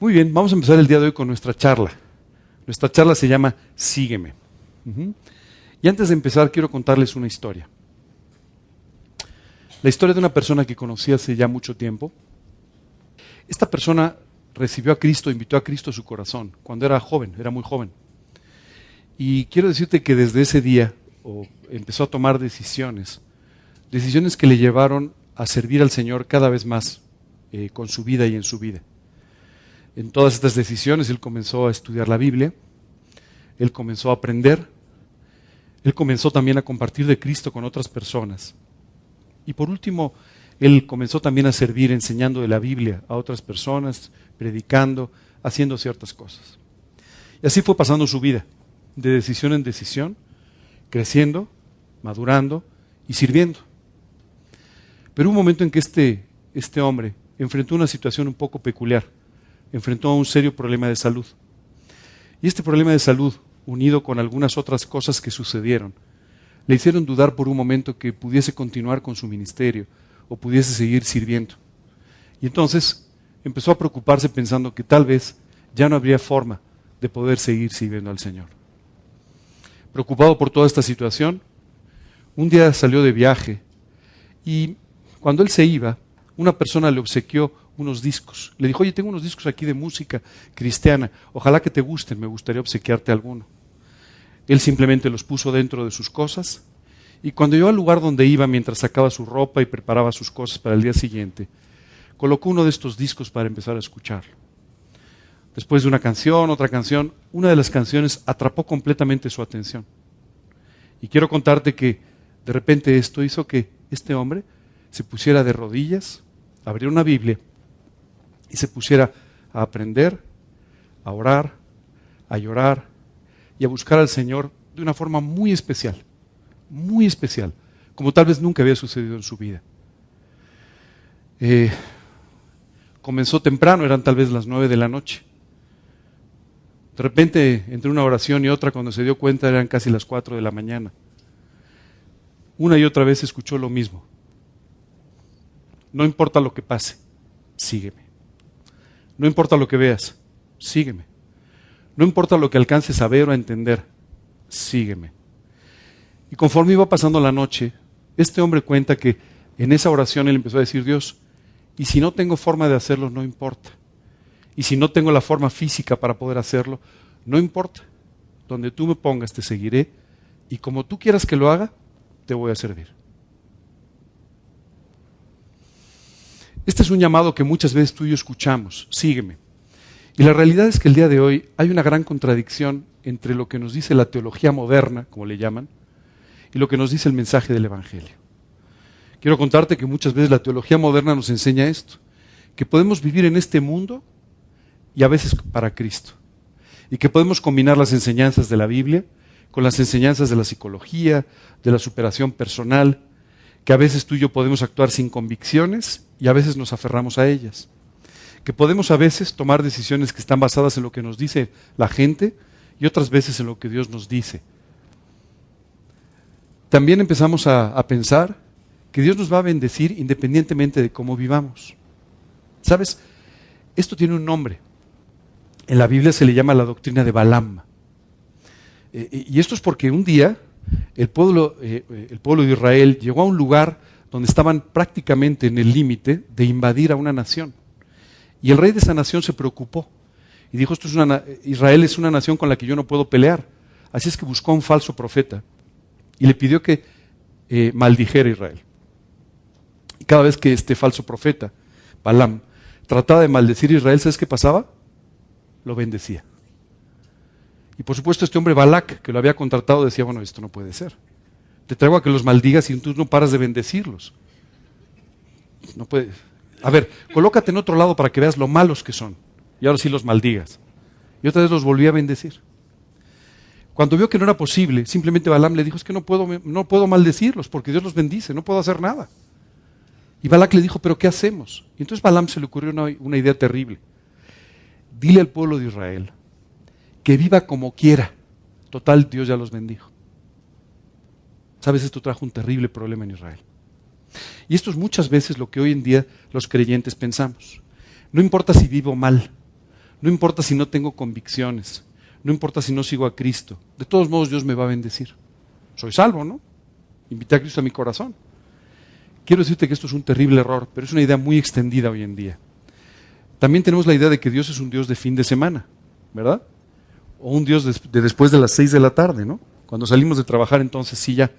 Muy bien, vamos a empezar el día de hoy con nuestra charla. Nuestra charla se llama Sígueme. Y antes de empezar, quiero contarles una historia. La historia de una persona que conocí hace ya mucho tiempo. Esta persona recibió a Cristo, invitó a Cristo a su corazón, cuando era joven, era muy joven. Y quiero decirte que desde ese día empezó a tomar decisiones, decisiones que le llevaron a servir al Señor cada vez más eh, con su vida y en su vida. En todas estas decisiones él comenzó a estudiar la Biblia, él comenzó a aprender, él comenzó también a compartir de Cristo con otras personas. Y por último, él comenzó también a servir enseñando de la Biblia a otras personas, predicando, haciendo ciertas cosas. Y así fue pasando su vida, de decisión en decisión, creciendo, madurando y sirviendo. Pero un momento en que este, este hombre enfrentó una situación un poco peculiar, enfrentó a un serio problema de salud. Y este problema de salud, unido con algunas otras cosas que sucedieron, le hicieron dudar por un momento que pudiese continuar con su ministerio o pudiese seguir sirviendo. Y entonces empezó a preocuparse pensando que tal vez ya no habría forma de poder seguir sirviendo al Señor. Preocupado por toda esta situación, un día salió de viaje y cuando él se iba, una persona le obsequió unos discos. Le dijo, oye, tengo unos discos aquí de música cristiana, ojalá que te gusten, me gustaría obsequiarte alguno. Él simplemente los puso dentro de sus cosas y cuando llegó al lugar donde iba mientras sacaba su ropa y preparaba sus cosas para el día siguiente, colocó uno de estos discos para empezar a escucharlo. Después de una canción, otra canción, una de las canciones atrapó completamente su atención. Y quiero contarte que de repente esto hizo que este hombre se pusiera de rodillas, abriera una Biblia y se pusiera a aprender, a orar, a llorar y a buscar al Señor de una forma muy especial, muy especial, como tal vez nunca había sucedido en su vida. Eh, comenzó temprano, eran tal vez las nueve de la noche. De repente, entre una oración y otra, cuando se dio cuenta, eran casi las cuatro de la mañana. Una y otra vez escuchó lo mismo. No importa lo que pase, sígueme. No importa lo que veas, sígueme. No importa lo que alcances a ver o a entender, sígueme. Y conforme iba pasando la noche, este hombre cuenta que en esa oración él empezó a decir, Dios, y si no tengo forma de hacerlo, no importa. Y si no tengo la forma física para poder hacerlo, no importa. Donde tú me pongas, te seguiré. Y como tú quieras que lo haga, te voy a servir. Este es un llamado que muchas veces tú y yo escuchamos. Sígueme. Y la realidad es que el día de hoy hay una gran contradicción entre lo que nos dice la teología moderna, como le llaman, y lo que nos dice el mensaje del Evangelio. Quiero contarte que muchas veces la teología moderna nos enseña esto, que podemos vivir en este mundo y a veces para Cristo, y que podemos combinar las enseñanzas de la Biblia con las enseñanzas de la psicología, de la superación personal, que a veces tú y yo podemos actuar sin convicciones y a veces nos aferramos a ellas, que podemos a veces tomar decisiones que están basadas en lo que nos dice la gente y otras veces en lo que Dios nos dice. También empezamos a, pensar que Dios nos va a bendecir independientemente de cómo vivamos. ¿Sabes? Esto tiene un nombre. En la Biblia se le llama la doctrina de Balaam. Eh, y esto es porque un día el pueblo, eh, el pueblo de Israel llegó a un lugar donde estaban prácticamente en el límite de invadir a una nación. Y el rey de esa nación se preocupó y dijo, esto es una, Israel es una nación con la que yo no puedo pelear. Así es que buscó a un falso profeta y le pidió que eh, maldijera a Israel. Y cada vez que este falso profeta, Balaam, trataba de maldecir a Israel, ¿sabes qué pasaba? Lo bendecía. Y por supuesto este hombre Balak, que lo había contratado, decía, bueno, esto no puede ser. Te traigo a que los maldigas y tú no paras de bendecirlos. No puede. A ver, colócate en otro lado para que veas lo malos que son. Y ahora sí los maldigas. Y otra vez los volví a bendecir. Cuando vio que no era posible, simplemente Balaam le dijo, es que no puedo, no puedo maldecirlos porque Dios los bendice, no puedo hacer nada. Y Balak le dijo, pero ¿qué hacemos? Y entonces Balaam se le ocurrió una idea terrible. Dile al pueblo de Israel que viva como quiera. Total, Dios ya los bendijo. Sabes, esto trajo un terrible problema en Israel. Y esto es muchas veces lo que hoy en día los creyentes pensamos. No importa si vivo mal, No importa si no tengo convicciones, no importa si no sigo a Cristo, de todos modos Dios me va a bendecir. Soy salvo, ¿no? Invité a Cristo a mi corazón. Quiero decirte que esto es un terrible error, pero es una idea muy extendida hoy en día. También tenemos la idea de que Dios es un Dios de fin de semana, ¿verdad? O un Dios de después de las seis de la tarde, ¿no? Cuando salimos de trabajar entonces sí ya,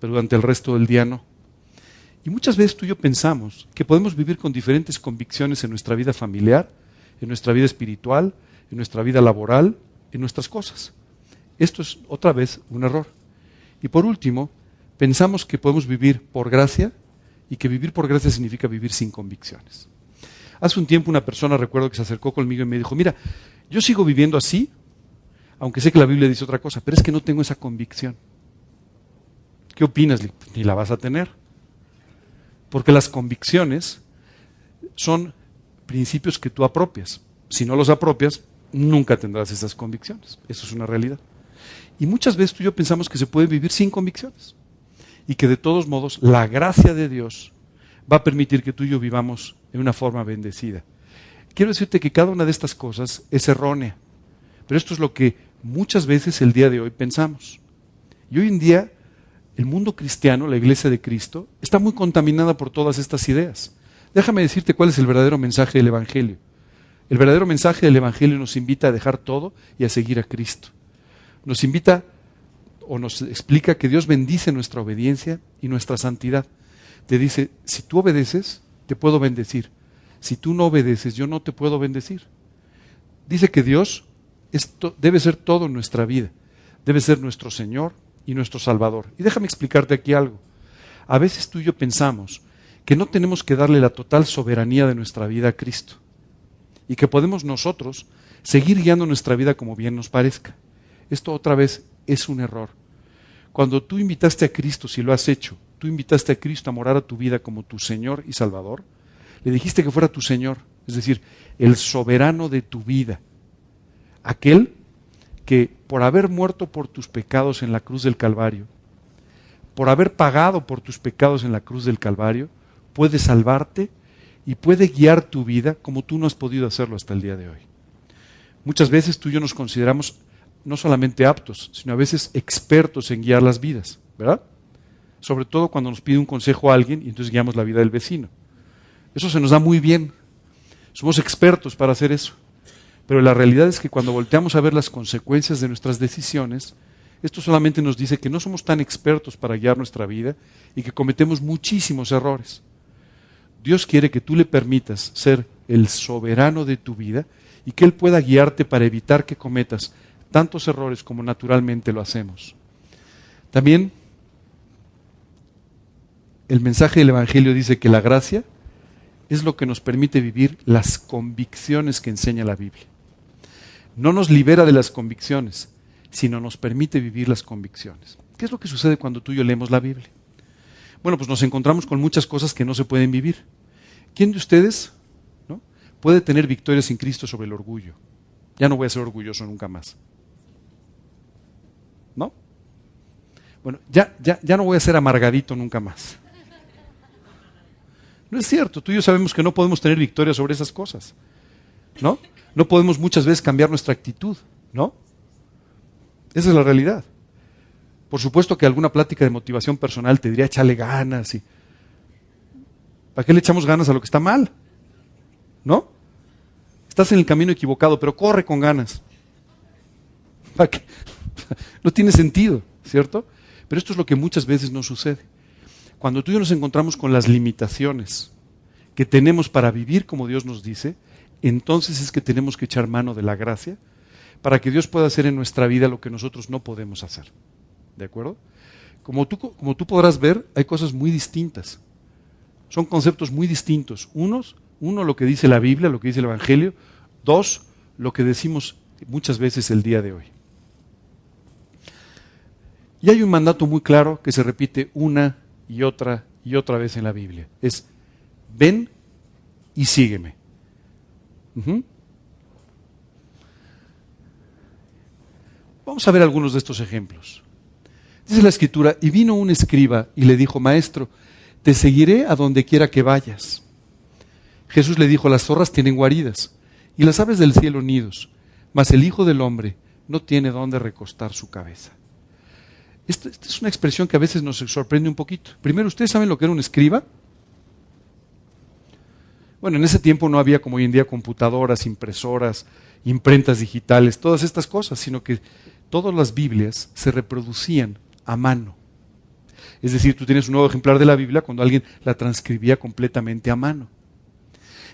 pero durante el resto del día no. Y muchas veces tú y yo pensamos que podemos vivir con diferentes convicciones en nuestra vida familiar, en nuestra vida espiritual, en nuestra vida laboral, en nuestras cosas. Esto es otra vez un error. Y por último, pensamos que podemos vivir por gracia y que vivir por gracia significa vivir sin convicciones. Hace un tiempo una persona, recuerdo que se acercó conmigo y me dijo, mira, yo sigo viviendo así, aunque sé que la Biblia dice otra cosa, pero es que no tengo esa convicción. ¿Qué opinas? Ni la vas a tener. Porque las convicciones son principios que tú apropias. Si no los apropias, nunca tendrás esas convicciones. Eso es una realidad. Y muchas veces tú y yo pensamos que se puede vivir sin convicciones. Y que de todos modos la gracia de Dios va a permitir que tú y yo vivamos en una forma bendecida. Quiero decirte que cada una de estas cosas es errónea. Pero esto es lo que muchas veces el día de hoy pensamos. Y hoy en día el mundo cristiano, la iglesia de Cristo, está muy contaminada por todas estas ideas. Déjame decirte cuál es el verdadero mensaje del Evangelio. El verdadero mensaje del Evangelio nos invita a dejar todo y a seguir a Cristo. Nos invita o nos explica que Dios bendice nuestra obediencia y nuestra santidad. Te dice, si tú obedeces, te puedo bendecir. Si tú no obedeces, yo no te puedo bendecir. Dice que Dios debe ser todo en nuestra vida. Debe ser nuestro Señor, y nuestro Salvador. Y déjame explicarte aquí algo. A veces tú y yo pensamos que no tenemos que darle la total soberanía de nuestra vida a Cristo y que podemos nosotros seguir guiando nuestra vida como bien nos parezca. Esto otra vez es un error. Cuando tú invitaste a Cristo, si lo has hecho, tú invitaste a Cristo a morar a tu vida como tu Señor y Salvador, le dijiste que fuera tu Señor, es decir, el soberano de tu vida, aquel que por haber muerto por tus pecados en la cruz del Calvario, por haber pagado por tus pecados en la cruz del Calvario, puede salvarte y puede guiar tu vida como tú no has podido hacerlo hasta el día de hoy. Muchas veces tú y yo nos consideramos no solamente aptos, sino a veces expertos en guiar las vidas, ¿verdad? Sobre todo cuando nos pide un consejo a alguien y entonces guiamos la vida del vecino. Eso se nos da muy bien. Somos expertos para hacer eso. Pero la realidad es que cuando volteamos a ver las consecuencias de nuestras decisiones, esto solamente nos dice que no somos tan expertos para guiar nuestra vida y que cometemos muchísimos errores. Dios quiere que tú le permitas ser el soberano de tu vida y que Él pueda guiarte para evitar que cometas tantos errores como naturalmente lo hacemos. También el mensaje del Evangelio dice que la gracia es lo que nos permite vivir las convicciones que enseña la Biblia no nos libera de las convicciones, sino nos permite vivir las convicciones. ¿Qué es lo que sucede cuando tú y yo leemos la Biblia? Bueno, pues nos encontramos con muchas cosas que no se pueden vivir. ¿Quién de ustedes ¿no? puede tener victoria sin Cristo sobre el orgullo? Ya no voy a ser orgulloso nunca más. ¿No? Bueno, ya, ya, ya no voy a ser amargadito nunca más. No es cierto, tú y yo sabemos que no podemos tener victoria sobre esas cosas. ¿No? no podemos muchas veces cambiar nuestra actitud, ¿no? Esa es la realidad. Por supuesto que alguna plática de motivación personal te diría échale ganas y ¿para qué le echamos ganas a lo que está mal? ¿No? Estás en el camino equivocado, pero corre con ganas. ¿Para qué? No tiene sentido, ¿cierto? Pero esto es lo que muchas veces nos sucede. Cuando tú y yo nos encontramos con las limitaciones que tenemos para vivir como Dios nos dice, entonces es que tenemos que echar mano de la gracia para que Dios pueda hacer en nuestra vida lo que nosotros no podemos hacer. ¿De acuerdo? Como tú, como tú podrás ver, hay cosas muy distintas. Son conceptos muy distintos. Unos, uno, lo que dice la Biblia, lo que dice el Evangelio. Dos, lo que decimos muchas veces el día de hoy. Y hay un mandato muy claro que se repite una y otra y otra vez en la Biblia. Es, ven y sígueme. Vamos a ver algunos de estos ejemplos. Dice la escritura, y vino un escriba y le dijo, maestro, te seguiré a donde quiera que vayas. Jesús le dijo, las zorras tienen guaridas y las aves del cielo nidos, mas el Hijo del Hombre no tiene dónde recostar su cabeza. Esta, es una expresión que a veces nos sorprende un poquito. Primero, ¿ustedes saben lo que era un escriba? Bueno, en ese tiempo no había como hoy en día computadoras, impresoras, imprentas digitales, todas estas cosas, sino que todas las Biblias se reproducían a mano. Es decir, tú tienes un nuevo ejemplar de la Biblia cuando alguien la transcribía completamente a mano.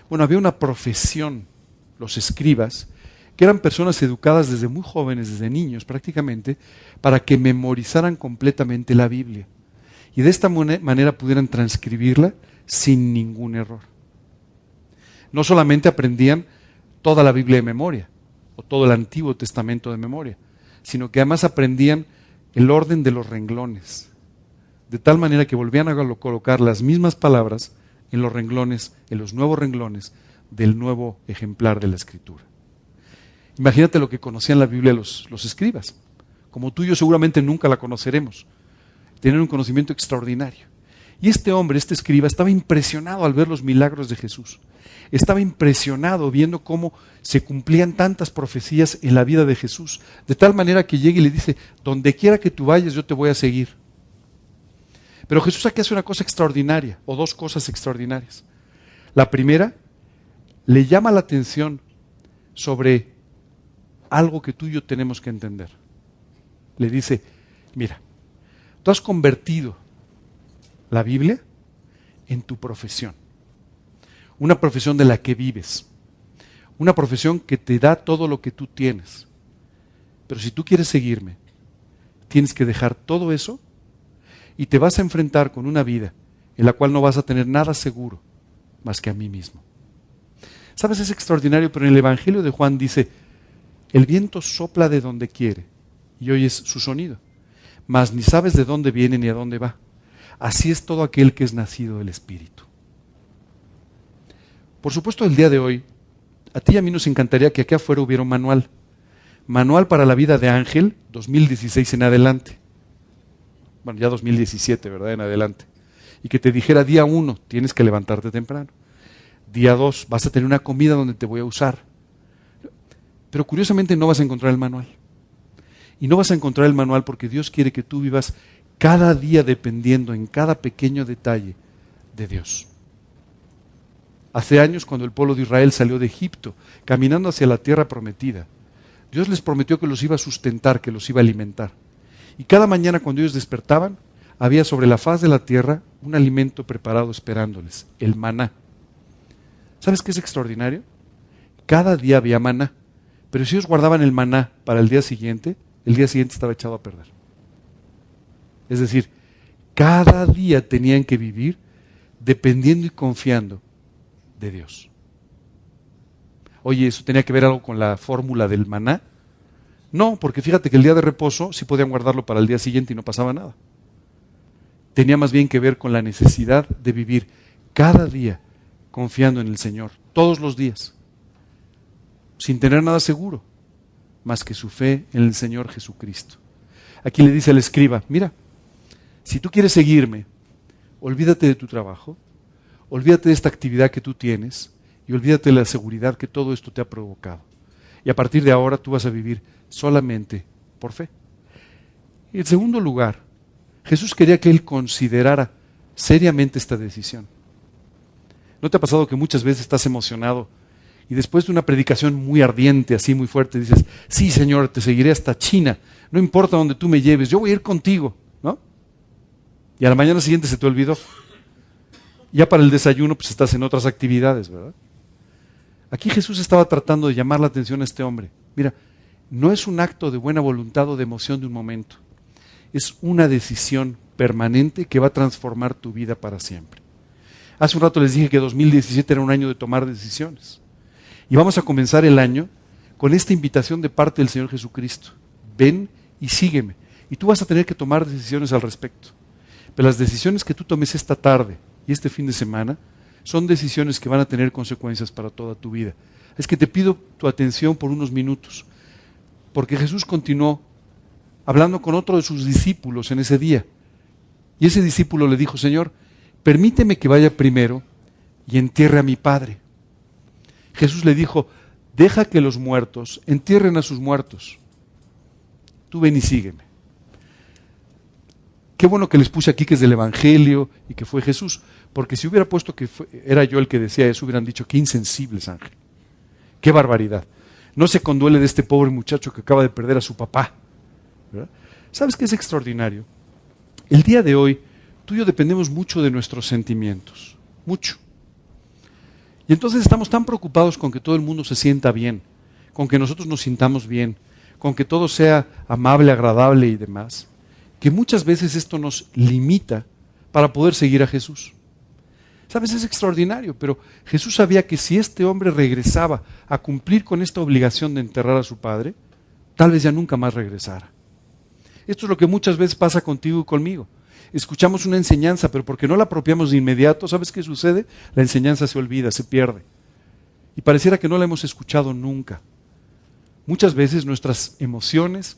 Bueno, había una profesión, los escribas, que eran personas educadas desde muy jóvenes, desde niños prácticamente, para que memorizaran completamente la Biblia. Y de esta manera pudieran transcribirla sin ningún error. No solamente aprendían toda la Biblia de memoria, o todo el Antiguo Testamento de memoria, sino que además aprendían el orden de los renglones, de tal manera que volvían a colocar las mismas palabras en los renglones, en los nuevos renglones del nuevo ejemplar de la Escritura. Imagínate lo que conocían la Biblia los, los escribas. Como tú y yo seguramente nunca la conoceremos. Tienen un conocimiento extraordinario. Y este hombre, este escriba, estaba impresionado al ver los milagros de Jesús. Estaba impresionado viendo cómo se cumplían tantas profecías en la vida de Jesús. De tal manera que llega y le dice, donde quiera que tú vayas, yo te voy a seguir. Pero Jesús aquí hace una cosa extraordinaria, o dos cosas extraordinarias. La primera, le llama la atención sobre algo que tú y yo tenemos que entender. Le dice, mira, tú has convertido la Biblia en tu profesión. Una profesión de la que vives. Una profesión que te da todo lo que tú tienes. Pero si tú quieres seguirme, tienes que dejar todo eso y te vas a enfrentar con una vida en la cual no vas a tener nada seguro más que a mí mismo. Sabes, es extraordinario, pero en el Evangelio de Juan dice, el viento sopla de donde quiere y oyes su sonido, mas ni sabes de dónde viene ni a dónde va. Así es todo aquel que es nacido del Espíritu. Por supuesto, el día de hoy, a ti y a mí nos encantaría que aquí afuera hubiera un manual. Manual para la vida de Ángel, 2016 en adelante bueno, ya 2017, ¿verdad? En adelante. Y que te dijera día uno, tienes que levantarte temprano. Día dos, vas a tener una comida donde te voy a usar. Pero curiosamente no vas a encontrar el manual. Y no vas a encontrar el manual porque Dios quiere que tú vivas cada día dependiendo en cada pequeño detalle de Dios. Hace años, cuando el pueblo de Israel salió de Egipto, caminando hacia la tierra prometida, Dios les prometió que los iba a sustentar, que los iba a alimentar. Y cada mañana cuando ellos despertaban, había sobre la faz de la tierra un alimento preparado esperándoles, el maná. ¿Sabes qué es extraordinario? Cada día había maná, pero si ellos guardaban el maná para el día siguiente, el día siguiente estaba echado a perder. Es decir, cada día tenían que vivir dependiendo y confiando de Dios. Oye, ¿eso tenía que ver algo con la fórmula del maná? No, porque fíjate que el día de reposo sí podían guardarlo para el día siguiente y no pasaba nada. Tenía más bien que ver con la necesidad de vivir cada día confiando en el Señor, todos los días, sin tener nada seguro, más que su fe en el Señor Jesucristo. Aquí le dice al escriba, mira, si tú quieres seguirme, olvídate de tu trabajo, olvídate de esta actividad que tú tienes y olvídate de la seguridad que todo esto te ha provocado. Y a partir de ahora tú vas a vivir solamente por fe. Y en segundo lugar, Jesús quería que él considerara seriamente esta decisión. ¿No te ha pasado que muchas veces estás emocionado y después de una predicación muy ardiente, así muy fuerte, dices, sí Señor, te seguiré hasta China, no importa donde tú me lleves, yo voy a ir contigo, ¿no? Y a la mañana siguiente se te olvidó. Ya para el desayuno, pues estás en otras actividades, ¿verdad? Aquí Jesús estaba tratando de llamar la atención a este hombre. Mira, no es un acto de buena voluntad o de emoción de un momento. Es una decisión permanente que va a transformar tu vida para siempre. Hace un rato les dije que 2017 era un año de tomar decisiones. Y vamos a comenzar el año con esta invitación de parte del Señor Jesucristo. Ven y sígueme. Y tú vas a tener que tomar decisiones al respecto. Pero las decisiones que tú tomes esta tarde y este fin de semana son decisiones que van a tener consecuencias para toda tu vida. Es que te pido tu atención por unos minutos, porque Jesús continuó hablando con otro de sus discípulos en ese día. Y ese discípulo le dijo, Señor, permíteme que vaya primero y entierre a mi Padre. Jesús le dijo, deja que los muertos entierren a sus muertos. Tú ven y sígueme. Qué bueno que les puse aquí que es del Evangelio y que fue Jesús, porque si hubiera puesto que era yo el que decía eso, hubieran dicho, qué insensibles, Ángel. Qué barbaridad. No se conduele de este pobre muchacho que acaba de perder a su papá. ¿Sabes qué es extraordinario? El día de hoy, tú y yo dependemos mucho de nuestros sentimientos. Mucho. Y entonces estamos tan preocupados con que todo el mundo se sienta bien, con que nosotros nos sintamos bien, con que todo sea amable, agradable y demás, que muchas veces esto nos limita para poder seguir a Jesús. Sabes, es extraordinario, pero Jesús sabía que si este hombre regresaba a cumplir con esta obligación de enterrar a su padre, tal vez ya nunca más regresara. Esto es lo que muchas veces pasa contigo y conmigo. Escuchamos una enseñanza, pero porque no la apropiamos de inmediato, ¿sabes qué sucede? La enseñanza se olvida, se pierde. Y pareciera que no la hemos escuchado nunca. Muchas veces nuestras emociones,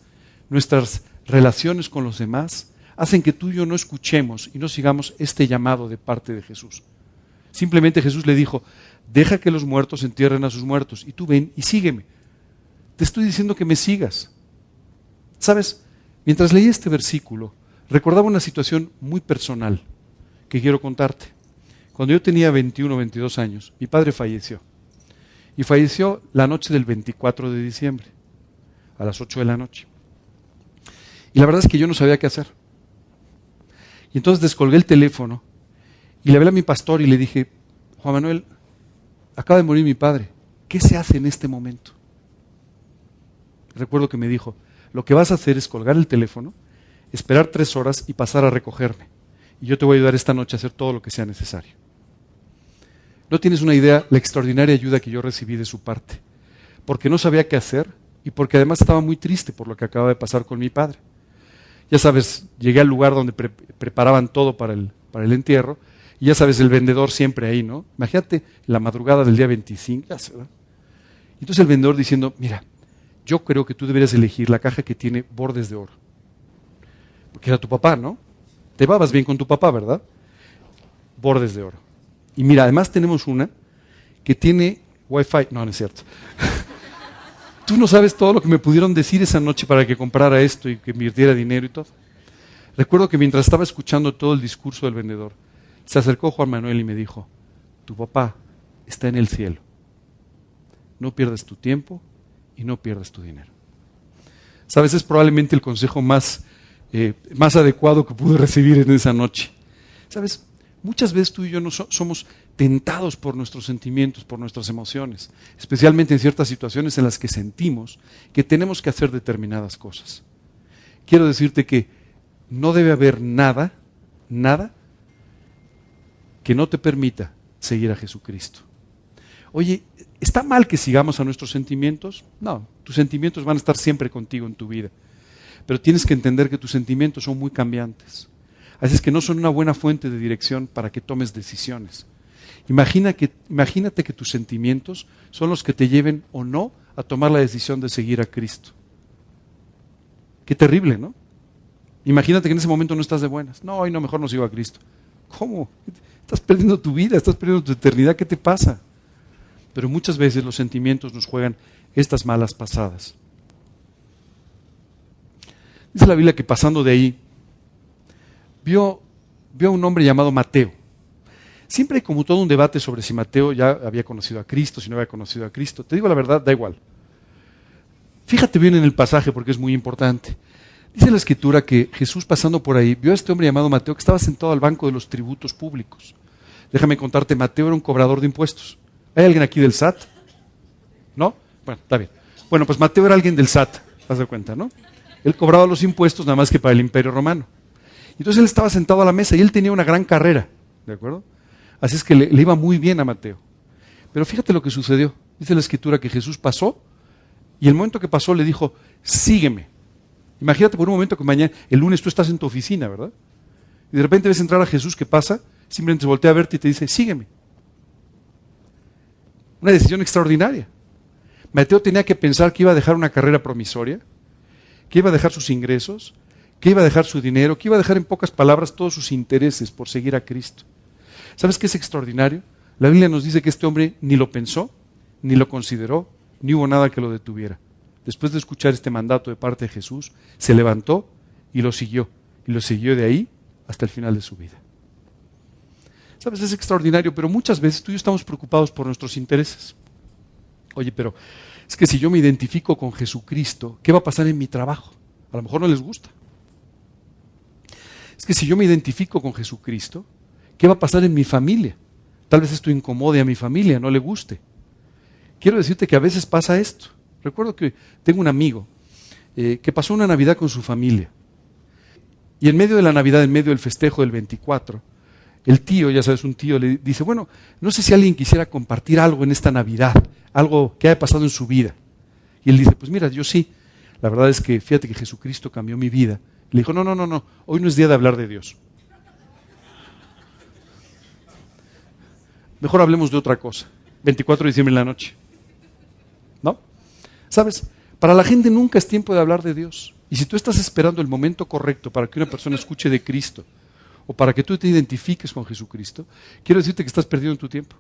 nuestras relaciones con los demás, hacen que tú y yo no escuchemos y no sigamos este llamado de parte de Jesús. Simplemente Jesús le dijo, deja que los muertos entierren a sus muertos y tú ven y sígueme. Te estoy diciendo que me sigas. ¿Sabes? Mientras leí este versículo, recordaba una situación muy personal que quiero contarte. Cuando yo tenía 21 o 22 años, mi padre falleció. Y falleció la noche del 24 de diciembre, a las 8 de la noche. La verdad es que yo no sabía qué hacer. Y entonces descolgué el teléfono y le hablé a mi pastor y le dije, Juan Manuel, acaba de morir mi padre, ¿qué se hace en este momento? Recuerdo que me dijo, lo que vas a hacer es colgar el teléfono, esperar tres horas y pasar a recogerme. Y yo te voy a ayudar esta noche a hacer todo lo que sea necesario. No tienes una idea la extraordinaria ayuda que yo recibí de su parte, porque no sabía qué hacer y porque además estaba muy triste por lo que acaba de pasar con mi padre. Ya sabes, llegué al lugar donde preparaban todo para el, para el entierro y ya sabes, el vendedor siempre ahí, ¿no? Imagínate la madrugada del día 25. Entonces el vendedor diciendo, mira, yo creo que tú deberías elegir la caja que tiene bordes de oro. Porque era tu papá, ¿no? Te babas bien con tu papá, ¿verdad? Bordes de oro. Y mira, además tenemos una que tiene wifi. No, no es cierto. Tú no sabes todo lo que me pudieron decir esa noche para que comprara esto y que invirtiera dinero y todo. Recuerdo que mientras estaba escuchando todo el discurso del vendedor, se acercó Juan Manuel y me dijo, tu papá está en el cielo. No pierdas tu tiempo y no pierdas tu dinero. Sabes, es probablemente el consejo más, eh, más adecuado que pude recibir en esa noche. Sabes, muchas veces tú y yo no somos tentados por nuestros sentimientos, por nuestras emociones, especialmente en ciertas situaciones en las que sentimos que tenemos que hacer determinadas cosas. Quiero decirte que no debe haber nada, nada que no te permita seguir a Jesucristo. Oye, ¿está mal que sigamos a nuestros sentimientos? No, tus sentimientos van a estar siempre contigo en tu vida. Pero tienes que entender que tus sentimientos son muy cambiantes. Así es que no son una buena fuente de dirección para que tomes decisiones. Imagina que, imagínate que tus sentimientos son los que te lleven o no a tomar la decisión de seguir a Cristo. Qué terrible, ¿no? Imagínate que en ese momento no estás de buenas. No, hoy no, mejor no sigo a Cristo. ¿Cómo? Estás perdiendo tu vida, estás perdiendo tu eternidad, ¿qué te pasa? Pero muchas veces los sentimientos nos juegan estas malas pasadas. Dice la Biblia que pasando de ahí, vio, vio a un hombre llamado Mateo. Siempre hay como todo un debate sobre si Mateo ya había conocido a Cristo, si no había conocido a Cristo. Te digo la verdad, da igual. Fíjate bien en el pasaje porque es muy importante. Dice la escritura que Jesús pasando por ahí vio a este hombre llamado Mateo que estaba sentado al banco de los tributos públicos. Déjame contarte, Mateo era un cobrador de impuestos. ¿Hay alguien aquí del SAT? ¿No? Bueno, está bien. Bueno, pues Mateo era alguien del SAT, haz de cuenta, ¿no? Él cobraba los impuestos nada más que para el imperio romano. Entonces él estaba sentado a la mesa y él tenía una gran carrera, ¿de acuerdo? Así es que le, iba muy bien a Mateo. Pero fíjate lo que sucedió. Dice la escritura que Jesús pasó y el momento que pasó le dijo, sígueme. Imagínate por un momento que mañana, el lunes tú estás en tu oficina, ¿verdad? Y de repente ves entrar a Jesús, ¿qué pasa? Simplemente voltea a verte y te dice, sígueme. Una decisión extraordinaria. Mateo tenía que pensar que iba a dejar una carrera promisoria, que iba a dejar sus ingresos, que iba a dejar su dinero, que iba a dejar en pocas palabras todos sus intereses por seguir a Cristo. ¿Sabes qué es extraordinario? La Biblia nos dice que este hombre ni lo pensó, ni lo consideró, ni hubo nada que lo detuviera. Después de escuchar este mandato de parte de Jesús, se levantó y lo siguió. Y lo siguió de ahí hasta el final de su vida. Sabes, es extraordinario, pero muchas veces tú y yo estamos preocupados por nuestros intereses. Oye, pero es que si yo me identifico con Jesucristo, ¿qué va a pasar en mi trabajo? A lo mejor no les gusta. Es que si yo me identifico con Jesucristo, ¿qué va a pasar en mi familia? Tal vez esto incomode a mi familia, no le guste. Quiero decirte que a veces pasa esto. Recuerdo que tengo un amigo eh, que pasó una Navidad con su familia. Y en medio de la Navidad, en medio del festejo del 24, el tío, ya sabes, un tío le dice, bueno, no sé si alguien quisiera compartir algo en esta Navidad, algo que haya pasado en su vida. Y él dice, pues mira, yo sí. La verdad es que fíjate que Jesucristo cambió mi vida. Le dijo, no, no, no, no, hoy no es día de hablar de Dios. Mejor hablemos de otra cosa. 24 de diciembre en la noche. ¿No? ¿Sabes? Para la gente nunca es tiempo de hablar de Dios. Y si tú estás esperando el momento correcto para que una persona escuche de Cristo o para que tú te identifiques con Jesucristo, quiero decirte que estás perdiendo tu tiempo.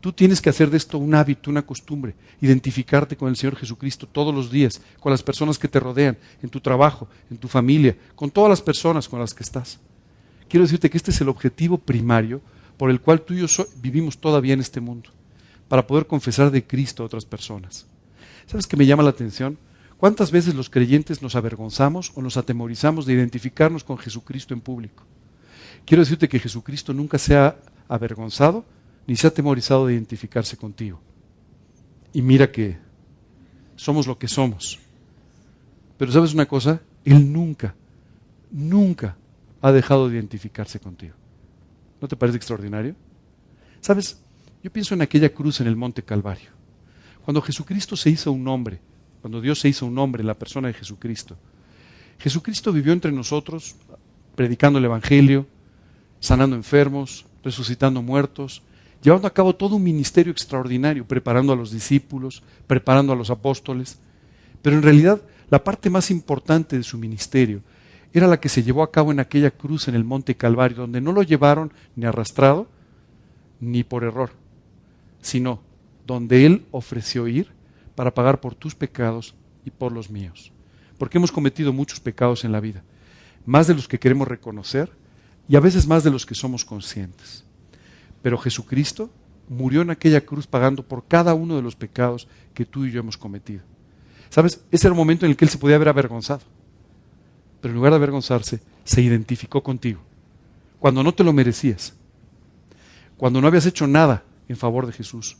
Tú tienes que hacer de esto un hábito, una costumbre, identificarte con el Señor Jesucristo todos los días, con las personas que te rodean, en tu trabajo, en tu familia, con todas las personas con las que estás. Quiero decirte que este es el objetivo primario por el cual tú y yo vivimos todavía en este mundo, para poder confesar de Cristo a otras personas. ¿Sabes qué me llama la atención? ¿Cuántas veces los creyentes nos avergonzamos o nos atemorizamos de identificarnos con Jesucristo en público? Quiero decirte que Jesucristo nunca se ha avergonzado ni se ha atemorizado de identificarse contigo. Y mira que somos lo que somos. Pero sabes una cosa, Él nunca, nunca ha dejado de identificarse contigo. ¿No te parece extraordinario? Sabes, yo pienso en aquella cruz en el monte Calvario. Cuando Jesucristo se hizo un hombre, cuando Dios se hizo un hombre la persona de Jesucristo, Jesucristo vivió entre nosotros predicando el Evangelio, sanando enfermos, resucitando muertos, llevando a cabo todo un ministerio extraordinario, preparando a los discípulos, preparando a los apóstoles. Pero en realidad la parte más importante de su ministerio era la que se llevó a cabo en aquella cruz en el monte Calvario, donde no lo llevaron ni arrastrado ni por error, sino donde Él ofreció ir para pagar por tus pecados y por los míos. Porque hemos cometido muchos pecados en la vida, más de los que queremos reconocer y a veces más de los que somos conscientes. Pero Jesucristo murió en aquella cruz pagando por cada uno de los pecados que tú y yo hemos cometido. ¿Sabes? Ese era el momento en el que él se podía haber avergonzado. Pero en lugar de avergonzarse, se identificó contigo. Cuando no te lo merecías. Cuando no habías hecho nada en favor de Jesús.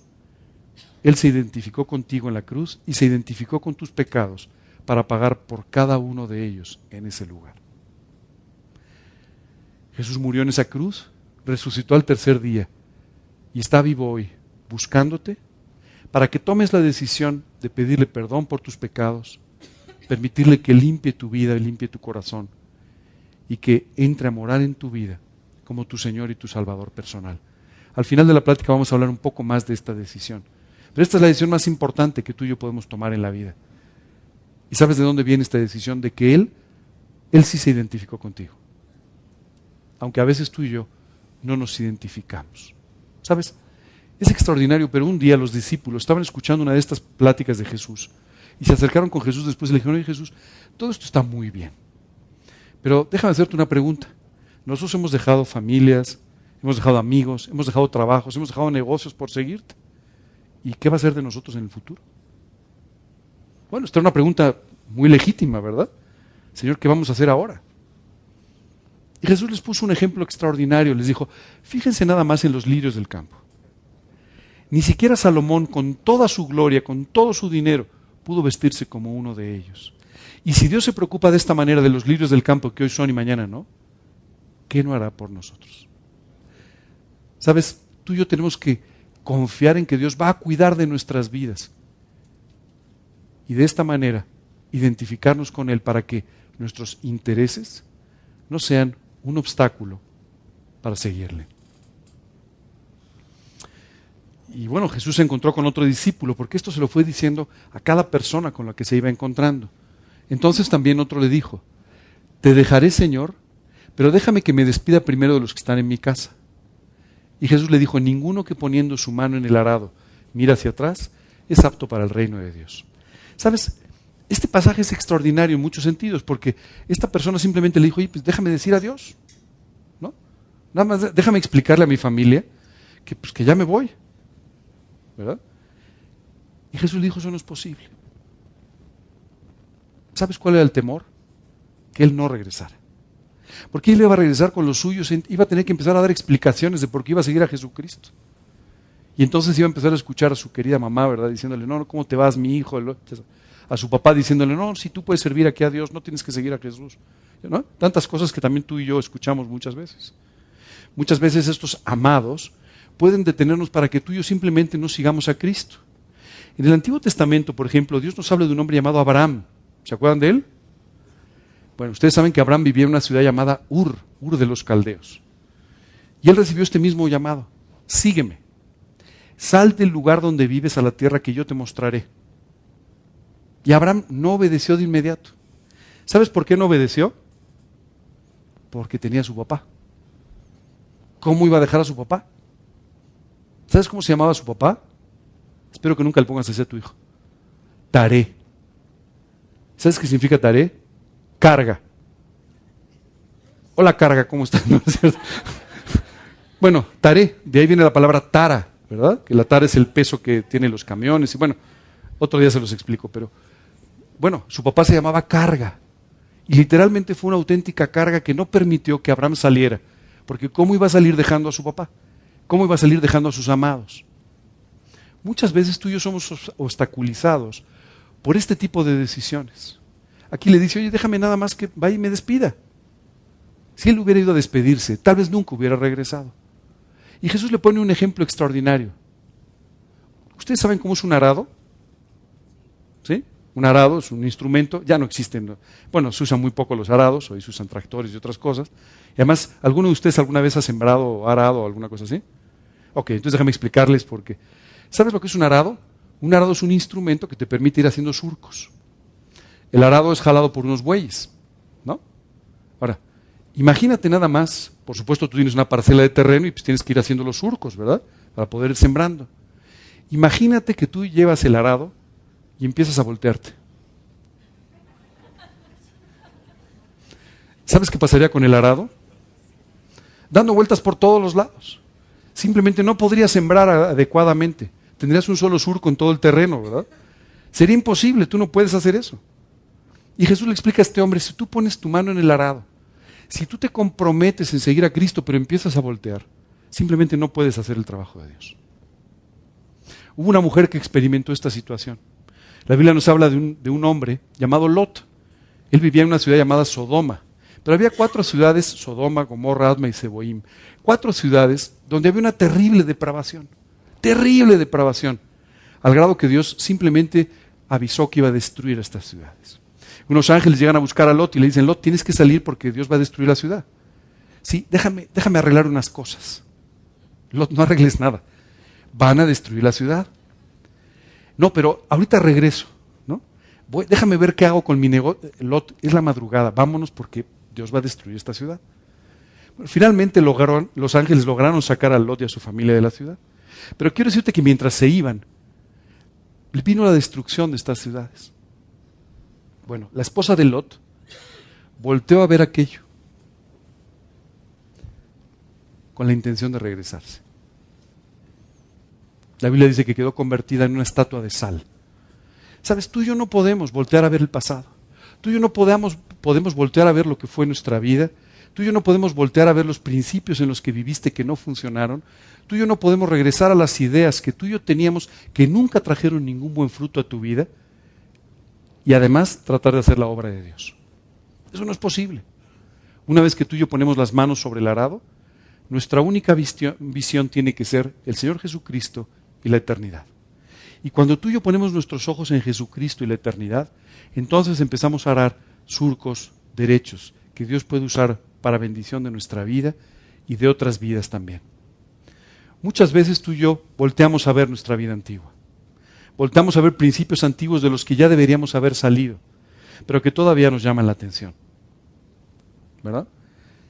Él se identificó contigo en la cruz y se identificó con tus pecados para pagar por cada uno de ellos en ese lugar. Jesús murió en esa cruz resucitó al tercer día y está vivo hoy, buscándote, para que tomes la decisión de pedirle perdón por tus pecados, permitirle que limpie tu vida y limpie tu corazón, y que entre a morar en tu vida como tu Señor y tu Salvador personal. Al final de la plática vamos a hablar un poco más de esta decisión. Pero esta es la decisión más importante que tú y yo podemos tomar en la vida. ¿Y sabes de dónde viene esta decisión? De que Él, Él sí se identificó contigo. Aunque a veces tú y yo no nos identificamos. ¿Sabes? Es extraordinario, pero un día los discípulos estaban escuchando una de estas pláticas de Jesús y se acercaron con Jesús después y le dijeron, oye Jesús, todo esto está muy bien, pero déjame hacerte una pregunta. Nosotros hemos dejado familias, hemos dejado amigos, hemos dejado trabajos, hemos dejado negocios por seguirte. ¿Y qué va a ser de nosotros en el futuro? Bueno, esta es una pregunta muy legítima, ¿verdad? Señor, ¿qué vamos a hacer ahora? Y Jesús les puso un ejemplo extraordinario. Les dijo, fíjense nada más en los lirios del campo. Ni siquiera Salomón, con toda su gloria, con todo su dinero, pudo vestirse como uno de ellos. Y si Dios se preocupa de esta manera de los lirios del campo que hoy son y mañana no, ¿qué no hará por nosotros? Sabes, tú y yo tenemos que confiar en que Dios va a cuidar de nuestras vidas. Y de esta manera identificarnos con Él para que nuestros intereses no sean un obstáculo para seguirle. Y bueno, Jesús se encontró con otro discípulo, porque esto se lo fue diciendo a cada persona con la que se iba encontrando. Entonces también otro le dijo, te dejaré, Señor, pero déjame que me despida primero de los que están en mi casa. Y Jesús le dijo, ninguno que poniendo su mano en el arado mira hacia atrás, es apto para el reino de Dios. ¿Sabes? Este pasaje es extraordinario en muchos sentidos, porque esta persona simplemente le dijo, pues déjame decir adiós. ¿No? Nada más déjame explicarle a mi familia que, pues, que ya me voy. Y Jesús dijo, eso no es posible. ¿Sabes cuál era el temor? Que él no regresara. Porque él iba a regresar con los suyos, iba a tener que empezar a dar explicaciones de por qué iba a seguir a Jesucristo. Y entonces iba a empezar a escuchar a su querida mamá, ¿verdad? Diciéndole, no, ¿cómo te vas, mi hijo? A su papá diciéndole, no, si tú puedes servir aquí a Dios, no tienes que seguir a Jesús. ¿No? Tantas cosas que también tú y yo escuchamos muchas veces. Muchas veces estos amados pueden detenernos para que tú y yo simplemente no sigamos a Cristo. En el Antiguo Testamento, por ejemplo, Dios nos habla de un hombre llamado Abraham. ¿Se acuerdan de él? Bueno, ustedes saben que Abraham vivía en una ciudad llamada Ur, Ur de los Caldeos. Y él recibió este mismo llamado. Sígueme. Sal del lugar donde vives a la tierra que yo te mostraré. Y Abraham no obedeció de inmediato. ¿Sabes por qué no obedeció? Porque tenía a su papá. ¿Cómo iba a dejar a su papá? ¿Sabes cómo se llamaba su papá? Espero que nunca le pongas así a tu hijo. Taré. ¿Sabes qué significa taré? Carga. Hola carga, ¿cómo estás? bueno, taré, de ahí viene la palabra tara, ¿verdad? Que la tara es el peso que tienen los camiones y bueno, otro día se los explico, pero bueno, su papá se llamaba carga y literalmente fue una auténtica carga que no permitió que Abraham saliera, porque ¿cómo iba a salir dejando a su papá? ¿Cómo iba a salir dejando a sus amados? Muchas veces tú y yo somos obstaculizados por este tipo de decisiones. Aquí le dice, oye, déjame nada más que vaya y me despida. Si él hubiera ido a despedirse, tal vez nunca hubiera regresado. Y Jesús le pone un ejemplo extraordinario. ¿Ustedes saben cómo es un arado? ¿Sí? Un arado es un instrumento, ya no existen, bueno, se usan muy poco los arados, hoy se usan tractores y otras cosas. Y además, ¿alguno de ustedes alguna vez ha sembrado arado o alguna cosa así? Ok, entonces déjame explicarles porque, ¿sabes lo que es un arado? Un arado es un instrumento que te permite ir haciendo surcos. El arado es jalado por unos bueyes, ¿no? Ahora, imagínate nada más, por supuesto tú tienes una parcela de terreno y pues tienes que ir haciendo los surcos, ¿verdad? Para poder ir sembrando. Imagínate que tú llevas el arado y empiezas a voltearte. ¿Sabes qué pasaría con el arado? Dando vueltas por todos los lados. Simplemente no podrías sembrar adecuadamente. Tendrías un solo surco en todo el terreno, ¿verdad? Sería imposible, tú no puedes hacer eso. Y Jesús le explica a este hombre, si tú pones tu mano en el arado, si tú te comprometes en seguir a Cristo pero empiezas a voltear, simplemente no puedes hacer el trabajo de Dios. Hubo una mujer que experimentó esta situación. La Biblia nos habla de un, de un hombre llamado Lot. Él vivía en una ciudad llamada Sodoma. Pero había cuatro ciudades, Sodoma, Gomorra, Adma y Seboim. Cuatro ciudades donde había una terrible depravación. Terrible depravación. Al grado que Dios simplemente avisó que iba a destruir estas ciudades. Unos ángeles llegan a buscar a Lot y le dicen, Lot, tienes que salir porque Dios va a destruir la ciudad. Sí, déjame, déjame arreglar unas cosas. Lot, no arregles nada. Van a destruir la ciudad. No, pero ahorita regreso, ¿no? Voy, déjame ver qué hago con mi negocio. Es la madrugada, vámonos porque Dios va a destruir esta ciudad. finalmente lograron, los ángeles lograron sacar a Lot y a su familia de la ciudad. Pero quiero decirte que mientras se iban, vino la destrucción de estas ciudades. Bueno, la esposa de Lot volteó a ver aquello con la intención de regresarse. La Biblia dice que quedó convertida en una estatua de sal. Sabes, tú y yo no podemos voltear a ver el pasado. Tú y yo no podemos, podemos voltear a ver lo que fue nuestra vida. Tú y yo no podemos voltear a ver los principios en los que viviste que no funcionaron. Tú y yo no podemos regresar a las ideas que tú y yo teníamos que nunca trajeron ningún buen fruto a tu vida y además tratar de hacer la obra de Dios. Eso no es posible. Una vez que tú y yo ponemos las manos sobre el arado, nuestra única visión tiene que ser el Señor Jesucristo y la eternidad. Y cuando tú y yo ponemos nuestros ojos en Jesucristo y la eternidad, entonces empezamos a arar surcos derechos que Dios puede usar para bendición de nuestra vida y de otras vidas también. Muchas veces tú y yo volteamos a ver nuestra vida antigua voltamos a ver principios antiguos de los que ya deberíamos haber salido, pero que todavía nos llaman la atención. ¿Verdad?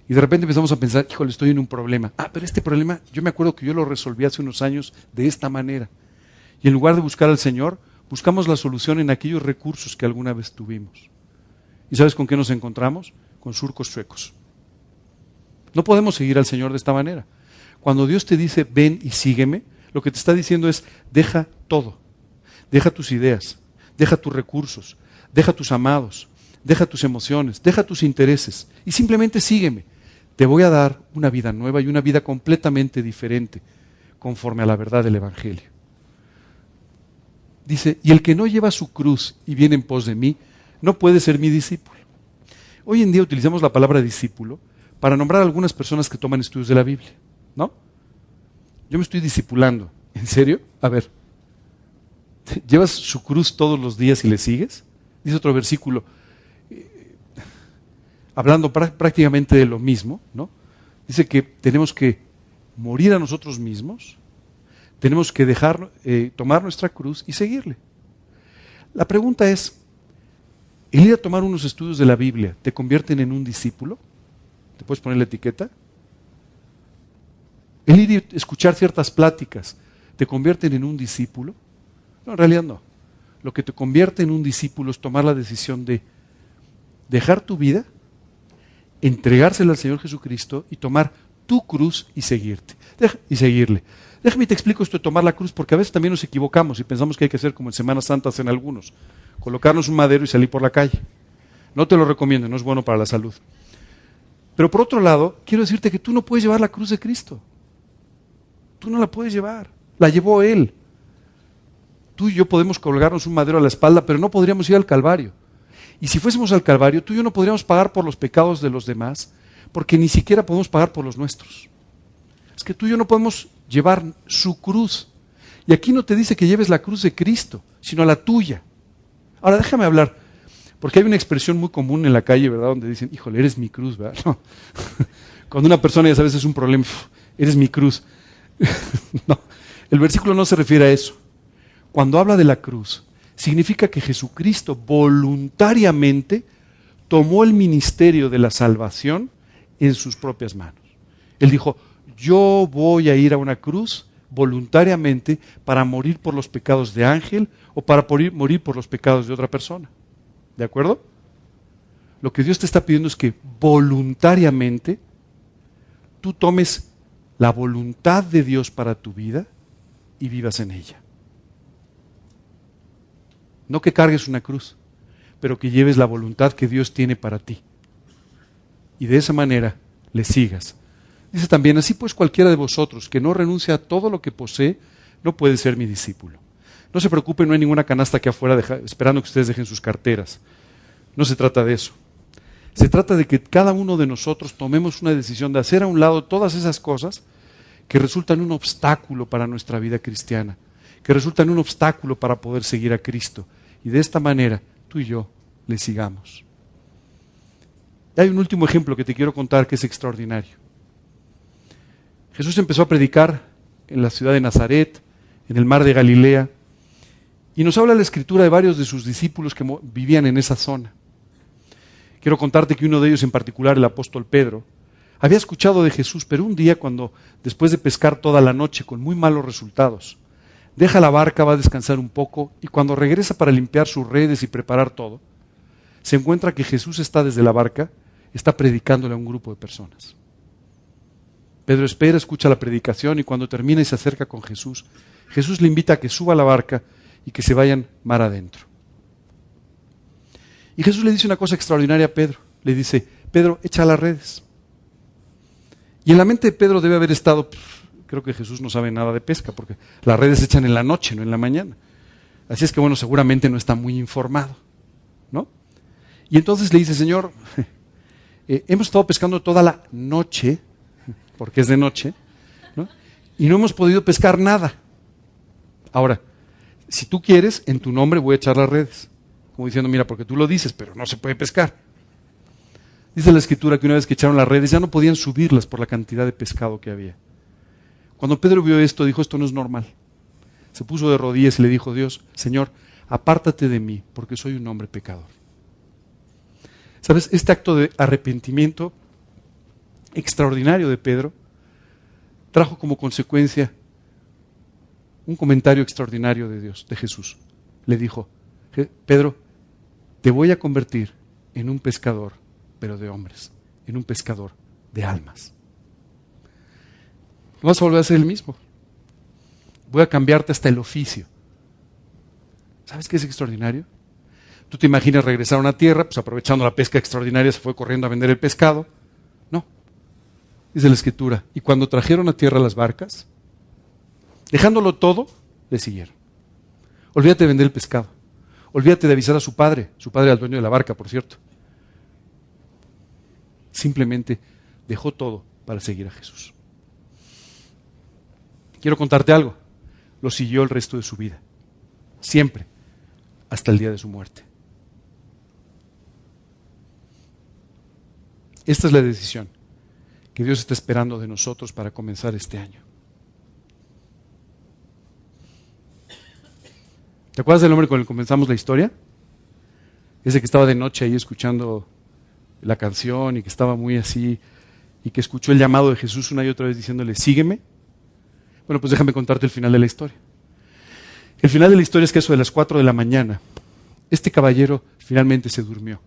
Y de repente empezamos a pensar, híjole, estoy en un problema. Ah, pero este problema, yo me acuerdo que yo lo resolví hace unos años de esta manera. Y en lugar de buscar al Señor, buscamos la solución en aquellos recursos que alguna vez tuvimos. ¿Y sabes con qué nos encontramos? Con surcos suecos. No podemos seguir al Señor de esta manera. Cuando Dios te dice, ven y sígueme, lo que te está diciendo es, deja todo. Deja tus ideas, deja tus recursos, deja tus amados, deja tus emociones, deja tus intereses y simplemente sígueme. Te voy a dar una vida nueva y una vida completamente diferente conforme a la verdad del Evangelio. Dice, y el que no lleva su cruz y viene en pos de mí, no puede ser mi discípulo. Hoy en día utilizamos la palabra discípulo para nombrar a algunas personas que toman estudios de la Biblia, ¿no? Yo me estoy discipulando. ¿En serio? A ver, ¿llevas su cruz todos los días y le sigues? Dice otro versículo, hablando prácticamente de lo mismo, ¿no? Dice que tenemos que morir a nosotros mismos, tenemos que dejar, eh, tomar nuestra cruz y seguirle. La pregunta es, ¿el ir a tomar unos estudios de la Biblia te convierten en un discípulo? ¿Te puedes poner la etiqueta? ¿El ir a escuchar ciertas pláticas te convierten en un discípulo? No, en realidad no. Lo que te convierte en un discípulo es tomar la decisión de dejar tu vida, entregársela al Señor Jesucristo y tomar tu cruz y seguirte. y seguirle. Déjame te explico esto de tomar la cruz, porque a veces también nos equivocamos y pensamos que hay que hacer como en Semana Santa hacen algunos, colocarnos un madero y salir por la calle. No te lo recomiendo, no es bueno para la salud. Pero por otro lado, quiero decirte que tú no puedes llevar la cruz de Cristo. Tú no la puedes llevar. La llevó Él. Tú y yo podemos colgarnos un madero a la espalda, pero no podríamos ir al Calvario. Y si fuésemos al Calvario, tú y yo no podríamos pagar por los pecados de los demás, porque ni siquiera podemos pagar por los nuestros. Es que tú y yo no podemos llevar su cruz. Y aquí no te dice que lleves la cruz de Cristo, sino la tuya. Ahora déjame hablar, porque hay una expresión muy común en la calle, ¿verdad? Donde dicen, híjole, eres mi cruz, ¿verdad? Cuando una persona ya sabes es un problema, eres mi cruz. no, el versículo no se refiere a eso cuando habla de la cruz, significa que Jesucristo voluntariamente tomó el ministerio de la salvación en sus propias manos. Él dijo, yo voy a ir a una cruz voluntariamente para morir por los pecados de Ángel o para morir por los pecados de otra persona. ¿De acuerdo? Lo que Dios te está pidiendo es que voluntariamente tú tomes la voluntad de Dios para tu vida y vivas en ella. No que cargues una cruz, pero que lleves la voluntad que Dios tiene para ti. Y de esa manera le sigas. Dice también, así pues cualquiera de vosotros que no renuncia a todo lo que posee, no puede ser mi discípulo. No se preocupen, no hay ninguna canasta aquí afuera esperando que ustedes dejen sus carteras. No se trata de eso. Se trata de que cada uno de nosotros tomemos una decisión de hacer a un lado todas esas cosas que resultan un obstáculo para nuestra vida cristiana que resultan un obstáculo para poder seguir a Cristo. Y de esta manera tú y yo le sigamos. Hay un último ejemplo que te quiero contar que es extraordinario. Jesús empezó a predicar en la ciudad de Nazaret, en el mar de Galilea, y nos habla la escritura de varios de sus discípulos que vivían en esa zona. Quiero contarte que uno de ellos en particular, el apóstol Pedro, había escuchado de Jesús, pero un día cuando, después de pescar toda la noche con muy malos resultados, deja la barca, va a descansar un poco y cuando regresa para limpiar sus redes y preparar todo, se encuentra que Jesús está desde la barca, está predicándole a un grupo de personas. Pedro espera, escucha la predicación y cuando termina y se acerca con Jesús, Jesús le invita a que suba a la barca y que se vayan mar adentro. Y Jesús le dice una cosa extraordinaria a Pedro. Le dice, Pedro, echa las redes. Y en la mente de Pedro debe haber estado, creo que Jesús no sabe nada de pesca, porque las redes se echan en la noche, no en la mañana. Así es que, bueno, seguramente no está muy informado, ¿no? Y entonces le dice, Señor, eh, hemos estado pescando toda la noche, porque es de noche, ¿no? y no hemos podido pescar nada. Ahora, si tú quieres, en tu nombre voy a echar las redes. Como diciendo, mira, porque tú lo dices, pero no se puede pescar. Dice la escritura que una vez que echaron las redes ya no podían subirlas por la cantidad de pescado que había. Cuando Pedro vio esto, dijo, esto no es normal. Se puso de rodillas y le dijo, Dios, Señor, apártate de mí, porque soy un hombre pecador. ¿Sabes? Este acto de arrepentimiento extraordinario de Pedro trajo como consecuencia un comentario extraordinario de Dios, de Jesús. Le dijo, Pedro, te voy a convertir en un pescador, pero de hombres, en un pescador de almas. No vas a volver a ser el mismo. Voy a cambiarte hasta el oficio. ¿Sabes qué es extraordinario? Tú te imaginas regresar a una tierra, pues aprovechando la pesca extraordinaria se fue corriendo a vender el pescado. No. Dice la escritura. Y cuando trajeron a tierra las barcas, dejándolo todo, le siguieron. Olvídate de vender el pescado. Olvídate de avisar a su padre. Su padre el dueño de la barca, por cierto. Simplemente dejó todo para seguir a Jesús. Quiero contarte algo. Lo siguió el resto de su vida. Siempre. Hasta el día de su muerte. Esta es la decisión que Dios está esperando de nosotros para comenzar este año. ¿Te acuerdas del hombre con el que comenzamos la historia? Ese que estaba de noche ahí escuchando la canción y que estaba muy así y que escuchó el llamado de Jesús una y otra vez diciéndole, sígueme. Bueno, pues déjame contarte el final de la historia. El final de la historia es que eso de las 4 de la mañana, este caballero finalmente se durmió.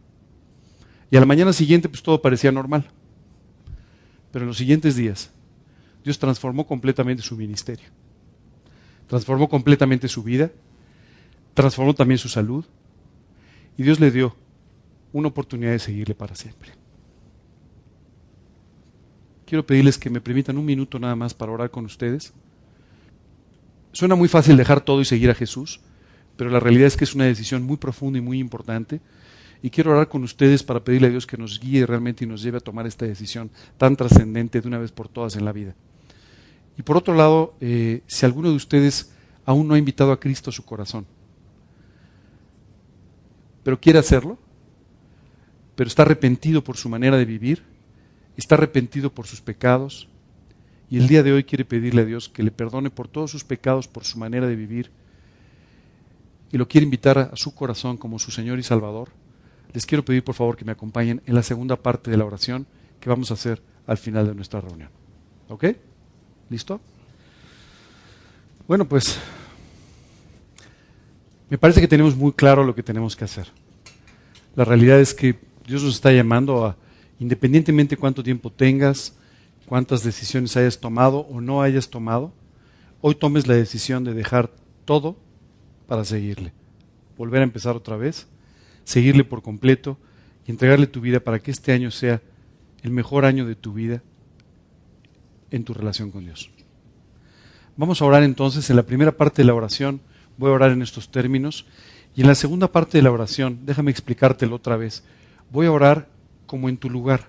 Y a la mañana siguiente pues todo parecía normal. Pero en los siguientes días, Dios transformó completamente su ministerio. Transformó completamente su vida transformó también su salud y Dios le dio una oportunidad de seguirle para siempre. Quiero pedirles que me permitan un minuto nada más para orar con ustedes. Suena muy fácil dejar todo y seguir a Jesús, pero la realidad es que es una decisión muy profunda y muy importante. Y quiero orar con ustedes para pedirle a Dios que nos guíe realmente y nos lleve a tomar esta decisión tan trascendente de una vez por todas en la vida. Y por otro lado, eh, si alguno de ustedes aún no ha invitado a Cristo a su corazón, pero quiere hacerlo, pero está arrepentido por su manera de vivir, está arrepentido por sus pecados, y el día de hoy quiere pedirle a Dios que le perdone por todos sus pecados, por su manera de vivir, y lo quiere invitar a su corazón como su Señor y Salvador, les quiero pedir por favor que me acompañen en la segunda parte de la oración que vamos a hacer al final de nuestra reunión. ¿Ok? ¿Listo? Bueno, pues me parece que tenemos muy claro lo que tenemos que hacer. La realidad es que Dios nos está llamando a, independientemente cuánto tiempo tengas, cuántas decisiones hayas tomado o no hayas tomado, hoy tomes la decisión de dejar todo para seguirle. Volver a empezar otra vez, seguirle por completo y entregarle tu vida para que este año sea el mejor año de tu vida en tu relación con Dios. Vamos a orar entonces en la primera parte de la oración Voy a orar en estos términos. Y en la segunda parte de la oración, déjame explicártelo otra vez. Voy a orar como en tu lugar.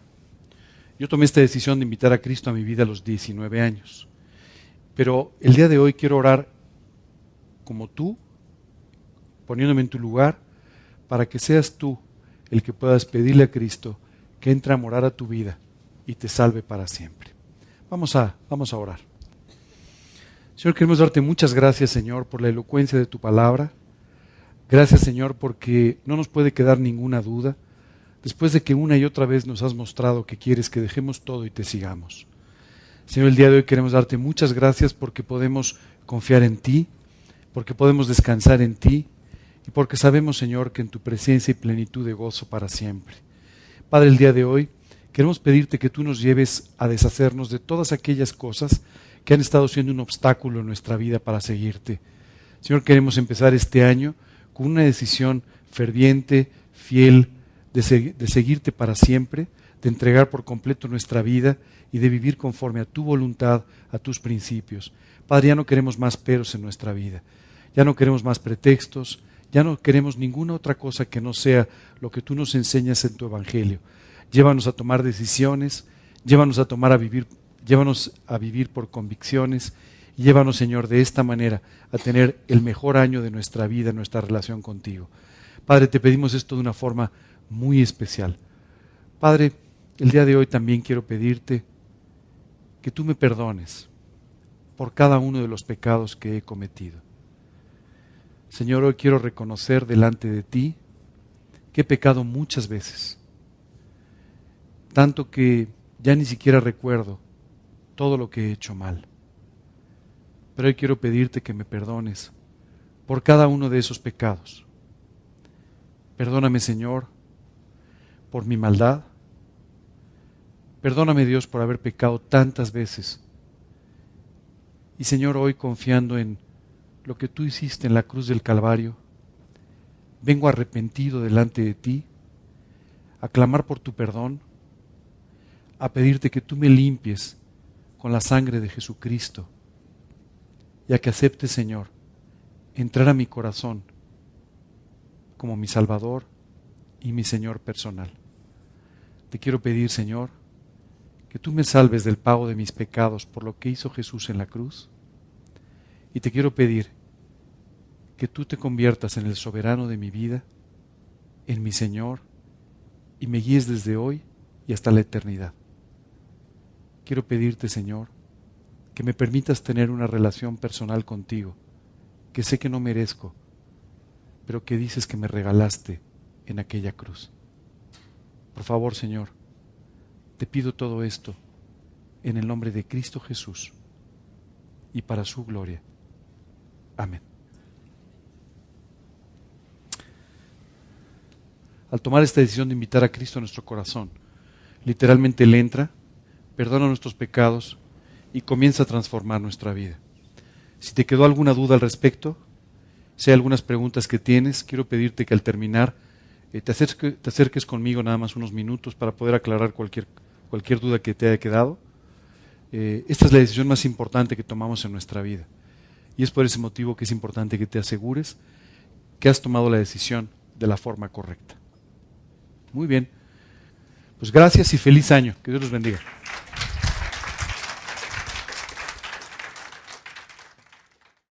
Yo tomé esta decisión de invitar a Cristo a mi vida a los 19 años. Pero el día de hoy quiero orar como tú, poniéndome en tu lugar, para que seas tú el que puedas pedirle a Cristo que entre a morar a tu vida y te salve para siempre. Vamos a, vamos a orar. Señor, queremos darte muchas gracias, Señor, por la elocuencia de tu palabra. Gracias, Señor, porque no nos puede quedar ninguna duda, después de que una y otra vez nos has mostrado que quieres que dejemos todo y te sigamos. Señor, el día de hoy queremos darte muchas gracias porque podemos confiar en ti, porque podemos descansar en ti y porque sabemos, Señor, que en tu presencia y plenitud de gozo para siempre. Padre, el día de hoy queremos pedirte que tú nos lleves a deshacernos de todas aquellas cosas que han estado siendo un obstáculo en nuestra vida para seguirte. Señor, queremos empezar este año con una decisión ferviente, fiel, de, seguirte para siempre, de entregar por completo nuestra vida y de vivir conforme a tu voluntad, a tus principios. Padre, ya no queremos más peros en nuestra vida, ya no queremos más pretextos, ya no queremos ninguna otra cosa que no sea lo que tú nos enseñas en tu Evangelio. Llévanos a tomar decisiones, llévanos a tomar a vivir Llévanos a vivir por convicciones y llévanos, Señor, de esta manera a tener el mejor año de nuestra vida, nuestra relación contigo. Padre, te pedimos esto de una forma muy especial. Padre, el día de hoy también quiero pedirte que tú me perdones por cada uno de los pecados que he cometido. Señor, hoy quiero reconocer delante de ti que he pecado muchas veces, tanto que ya ni siquiera recuerdo todo lo que he hecho mal. Pero hoy quiero pedirte que me perdones por cada uno de esos pecados. Perdóname, Señor, por mi maldad. Perdóname, Dios, por haber pecado tantas veces. Y, Señor, hoy confiando en lo que tú hiciste en la cruz del Calvario, vengo arrepentido delante de ti, a clamar por tu perdón, a pedirte que tú me limpies con la sangre de Jesucristo, y a que aceptes, Señor, entrar a mi corazón como mi Salvador y mi Señor personal. Te quiero pedir, Señor, que tú me salves del pago de mis pecados por lo que hizo Jesús en la cruz. Y te quiero pedir que tú te conviertas en el soberano de mi vida, en mi Señor, y me guíes desde hoy y hasta la eternidad. Quiero pedirte, Señor, que me permitas tener una relación personal contigo, que sé que no merezco, pero que dices que me regalaste en aquella cruz. Por favor, Señor, te pido todo esto en el nombre de Cristo Jesús y para su gloria. Amén. Al tomar esta decisión de invitar a Cristo a nuestro corazón, literalmente Él entra, perdona nuestros pecados y comienza a transformar nuestra vida. Si te quedó alguna duda al respecto, si hay algunas preguntas que tienes, quiero pedirte que al terminar eh, te, acerques conmigo nada más unos minutos para poder aclarar cualquier, cualquier duda que te haya quedado. Eh, esta es la decisión más importante que tomamos en nuestra vida. Y es por ese motivo que es importante que te asegures que has tomado la decisión de la forma correcta. Muy bien. Pues gracias y feliz año. Que Dios los bendiga.